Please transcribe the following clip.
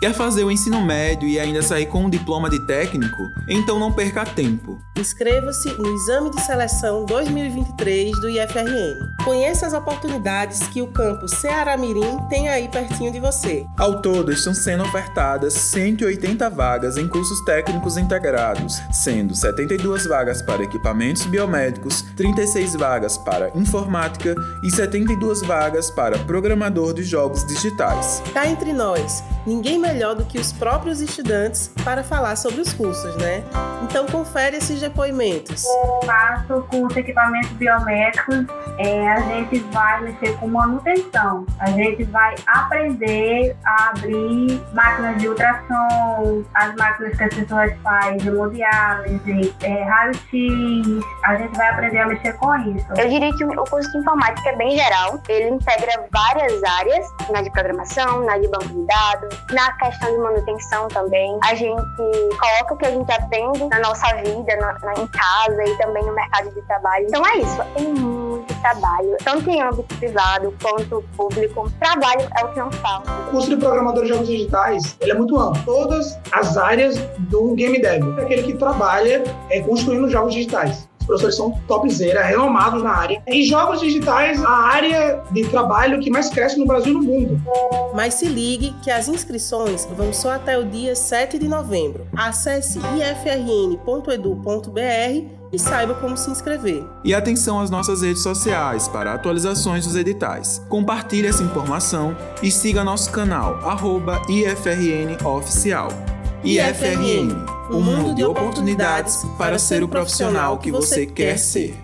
Quer fazer o ensino médio e ainda sair com um diploma de técnico? Então não perca tempo. Inscreva-se no Exame de Seleção 2023 do IFRN. Conheça as oportunidades que o campus Ceará Mirim tem aí pertinho de você. Ao todo, estão sendo ofertadas 180 vagas em cursos técnicos integrados, sendo 72 vagas para equipamentos biomédicos, 36 vagas para informática e 72 vagas para programador de jogos digitais. Cá entre nós, ninguém melhor do que os próprios estudantes para falar sobre os cursos, né? Então confere esses depoimentos. Faço com os equipamentos biométricos, é, a gente vai mexer com manutenção, a gente vai aprender a abrir máquinas de ultrassom, as máquinas que as pessoas fazem, hemodiálise, é, raio-x, a gente vai aprender a mexer com isso. Eu diria que o curso de informática é bem geral, ele integra várias áreas, na de programação, na de banco de dados, na questão de manutenção também. A gente coloca o que a gente aprende na nossa vida, na, na, em casa e também no mercado de trabalho. Então é isso, tem muito trabalho, tanto em âmbito privado quanto público. Trabalho é o que não falta. O curso de programador de jogos digitais ele é muito amplo. Todas as áreas do game dev. É aquele que trabalha é, construindo jogos digitais professores são topzera, renomados na área. E jogos digitais, a área de trabalho que mais cresce no Brasil e no mundo. Mas se ligue que as inscrições vão só até o dia 7 de novembro. Acesse ifrn.edu.br e saiba como se inscrever. E atenção às nossas redes sociais para atualizações dos editais. Compartilhe essa informação e siga nosso canal, arroba IFRNOficial. IFRN, um mundo de oportunidades para ser o profissional que você quer ser.